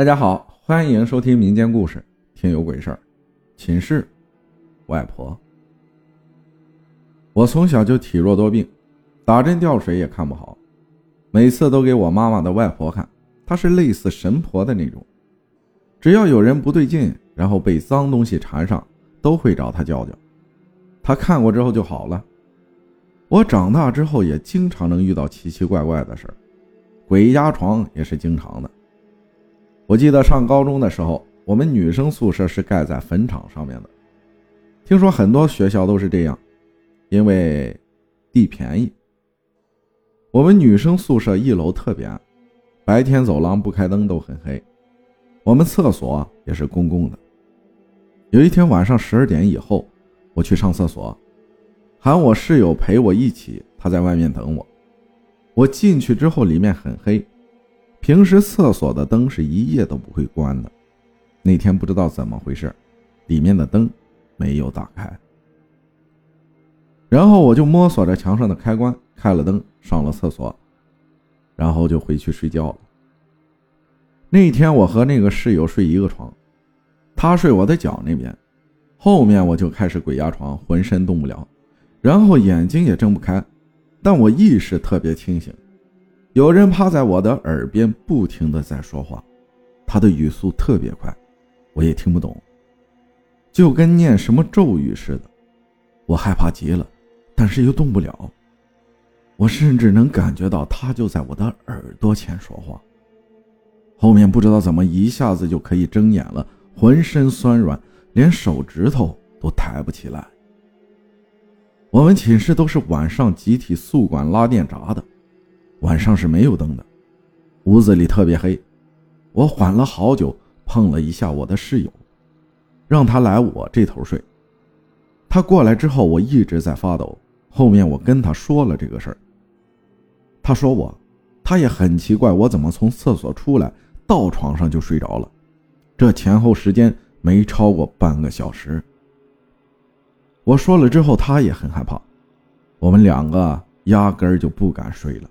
大家好，欢迎收听民间故事《听有鬼事儿》。寝室，外婆。我从小就体弱多病，打针吊水也看不好，每次都给我妈妈的外婆看，她是类似神婆的那种，只要有人不对劲，然后被脏东西缠上，都会找她叫叫，她看过之后就好了。我长大之后也经常能遇到奇奇怪怪的事儿，鬼压床也是经常的。我记得上高中的时候，我们女生宿舍是盖在坟场上面的。听说很多学校都是这样，因为地便宜。我们女生宿舍一楼特别暗，白天走廊不开灯都很黑。我们厕所也是公共的。有一天晚上十二点以后，我去上厕所，喊我室友陪我一起，他在外面等我。我进去之后，里面很黑。平时厕所的灯是一夜都不会关的，那天不知道怎么回事，里面的灯没有打开。然后我就摸索着墙上的开关，开了灯，上了厕所，然后就回去睡觉了。那天我和那个室友睡一个床，他睡我的脚那边，后面我就开始鬼压床，浑身动不了，然后眼睛也睁不开，但我意识特别清醒。有人趴在我的耳边，不停的在说话，他的语速特别快，我也听不懂，就跟念什么咒语似的。我害怕极了，但是又动不了。我甚至能感觉到他就在我的耳朵前说话。后面不知道怎么一下子就可以睁眼了，浑身酸软，连手指头都抬不起来。我们寝室都是晚上集体宿管拉电闸的。晚上是没有灯的，屋子里特别黑。我缓了好久，碰了一下我的室友，让他来我这头睡。他过来之后，我一直在发抖。后面我跟他说了这个事儿，他说我，他也很奇怪，我怎么从厕所出来到床上就睡着了，这前后时间没超过半个小时。我说了之后，他也很害怕，我们两个压根儿就不敢睡了。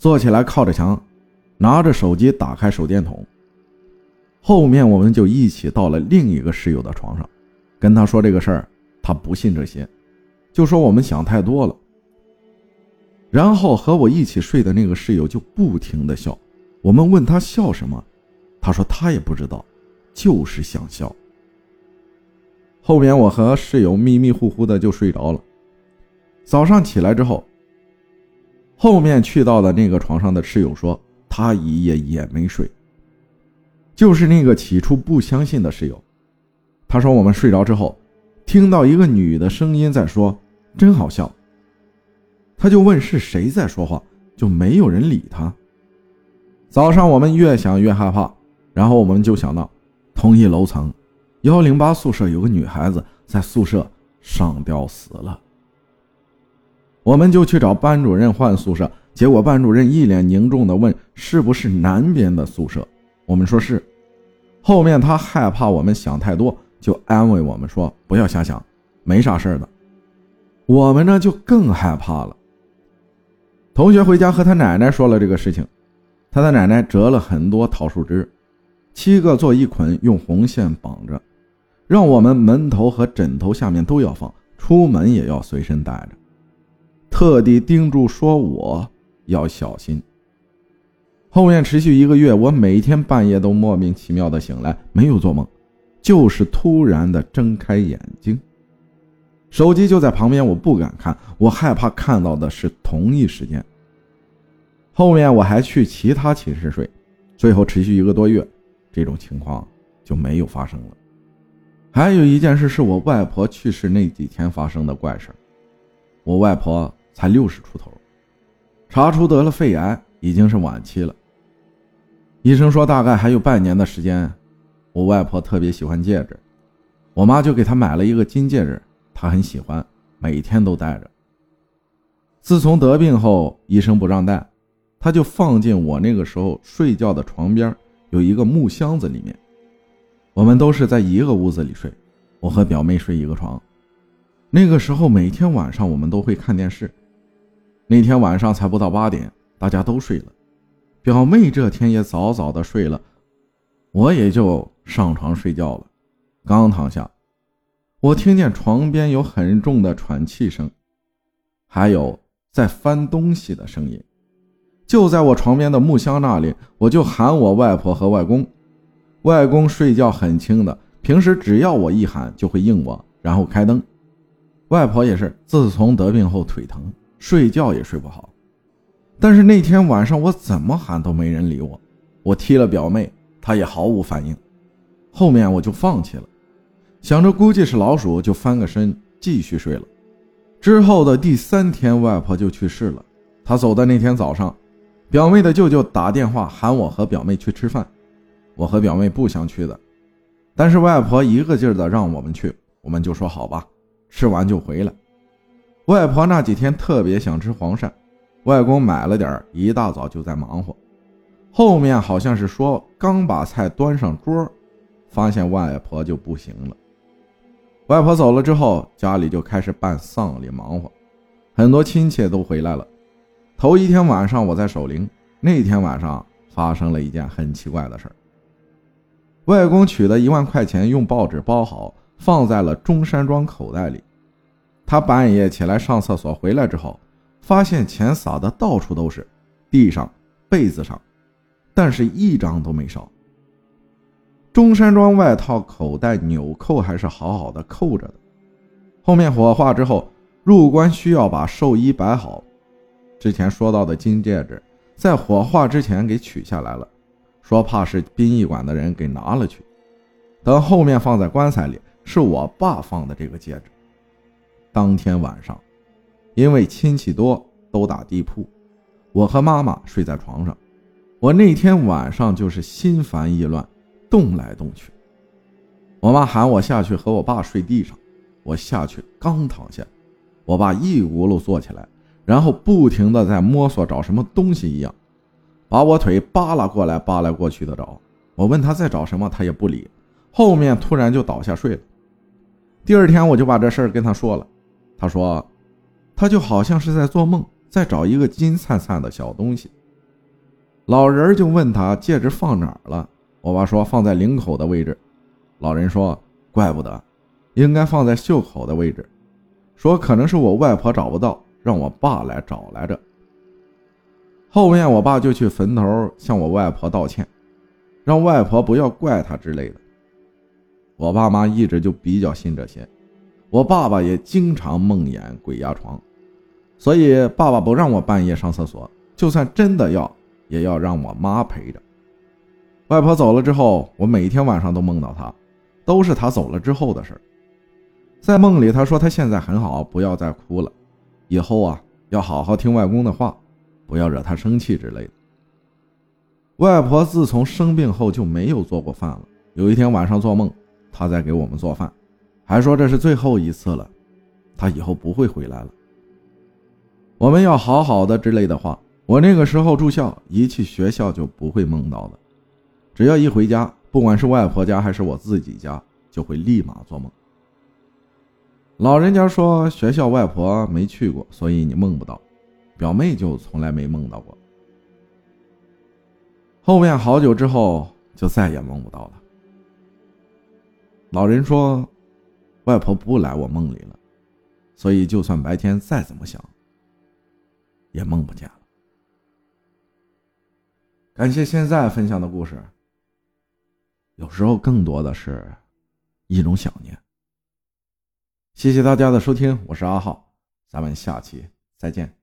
坐起来，靠着墙，拿着手机打开手电筒。后面我们就一起到了另一个室友的床上，跟他说这个事儿，他不信这些，就说我们想太多了。然后和我一起睡的那个室友就不停的笑，我们问他笑什么，他说他也不知道，就是想笑。后面我和室友迷迷糊糊的就睡着了，早上起来之后。后面去到的那个床上的室友说，他一夜也没睡。就是那个起初不相信的室友，他说我们睡着之后，听到一个女的声音在说，真好笑。他就问是谁在说话，就没有人理他。早上我们越想越害怕，然后我们就想到，同一楼层幺零八宿舍有个女孩子在宿舍上吊死了。我们就去找班主任换宿舍，结果班主任一脸凝重地问：“是不是南边的宿舍？”我们说是。后面他害怕我们想太多，就安慰我们说：“不要瞎想，没啥事的。”我们呢就更害怕了。同学回家和他奶奶说了这个事情，他的奶奶折了很多桃树枝，七个做一捆，用红线绑着，让我们门头和枕头下面都要放，出门也要随身带着。特地叮嘱说：“我要小心。”后面持续一个月，我每天半夜都莫名其妙的醒来，没有做梦，就是突然的睁开眼睛。手机就在旁边，我不敢看，我害怕看到的是同一时间。后面我还去其他寝室睡，最后持续一个多月，这种情况就没有发生了。还有一件事是我外婆去世那几天发生的怪事我外婆。才六十出头，查出得了肺癌，已经是晚期了。医生说大概还有半年的时间。我外婆特别喜欢戒指，我妈就给她买了一个金戒指，她很喜欢，每天都戴着。自从得病后，医生不让戴，她就放进我那个时候睡觉的床边有一个木箱子里面。我们都是在一个屋子里睡，我和表妹睡一个床。那个时候每天晚上我们都会看电视。那天晚上才不到八点，大家都睡了，表妹这天也早早的睡了，我也就上床睡觉了。刚躺下，我听见床边有很重的喘气声，还有在翻东西的声音。就在我床边的木箱那里，我就喊我外婆和外公。外公睡觉很轻的，平时只要我一喊就会应我，然后开灯。外婆也是，自从得病后腿疼，睡觉也睡不好。但是那天晚上我怎么喊都没人理我，我踢了表妹，她也毫无反应。后面我就放弃了，想着估计是老鼠，就翻个身继续睡了。之后的第三天，外婆就去世了。她走的那天早上，表妹的舅舅打电话喊我和表妹去吃饭，我和表妹不想去的，但是外婆一个劲儿的让我们去，我们就说好吧。吃完就回来。外婆那几天特别想吃黄鳝，外公买了点，一大早就在忙活。后面好像是说刚把菜端上桌，发现外婆就不行了。外婆走了之后，家里就开始办丧礼忙活，很多亲戚都回来了。头一天晚上我在守灵，那天晚上发生了一件很奇怪的事儿。外公取的一万块钱用报纸包好。放在了中山装口袋里。他半夜起来上厕所，回来之后发现钱撒的到处都是，地上、被子上，但是一张都没少。中山装外套口袋纽扣还是好好的扣着的。后面火化之后，入棺需要把寿衣摆好。之前说到的金戒指，在火化之前给取下来了，说怕是殡仪馆的人给拿了去，等后面放在棺材里。是我爸放的这个戒指。当天晚上，因为亲戚多，都打地铺，我和妈妈睡在床上。我那天晚上就是心烦意乱，动来动去。我妈喊我下去和我爸睡地上，我下去刚躺下，我爸一轱辘坐起来，然后不停的在摸索找什么东西一样，把我腿扒拉过来扒拉过去的找。我问他在找什么，他也不理。后面突然就倒下睡了。第二天我就把这事儿跟他说了，他说，他就好像是在做梦，在找一个金灿灿的小东西。老人就问他戒指放哪儿了，我爸说放在领口的位置。老人说，怪不得，应该放在袖口的位置。说可能是我外婆找不到，让我爸来找来着。后面我爸就去坟头向我外婆道歉，让外婆不要怪他之类的。我爸妈一直就比较信这些，我爸爸也经常梦魇鬼压床，所以爸爸不让我半夜上厕所，就算真的要，也要让我妈陪着。外婆走了之后，我每天晚上都梦到她，都是她走了之后的事在梦里，她说她现在很好，不要再哭了，以后啊要好好听外公的话，不要惹他生气之类的。外婆自从生病后就没有做过饭了，有一天晚上做梦。他在给我们做饭，还说这是最后一次了，他以后不会回来了。我们要好好的之类的话。我那个时候住校，一去学校就不会梦到的，只要一回家，不管是外婆家还是我自己家，就会立马做梦。老人家说学校外婆没去过，所以你梦不到。表妹就从来没梦到过。后面好久之后就再也梦不到了。老人说：“外婆不来我梦里了，所以就算白天再怎么想，也梦不见了。”感谢现在分享的故事。有时候更多的是一种想念。谢谢大家的收听，我是阿浩，咱们下期再见。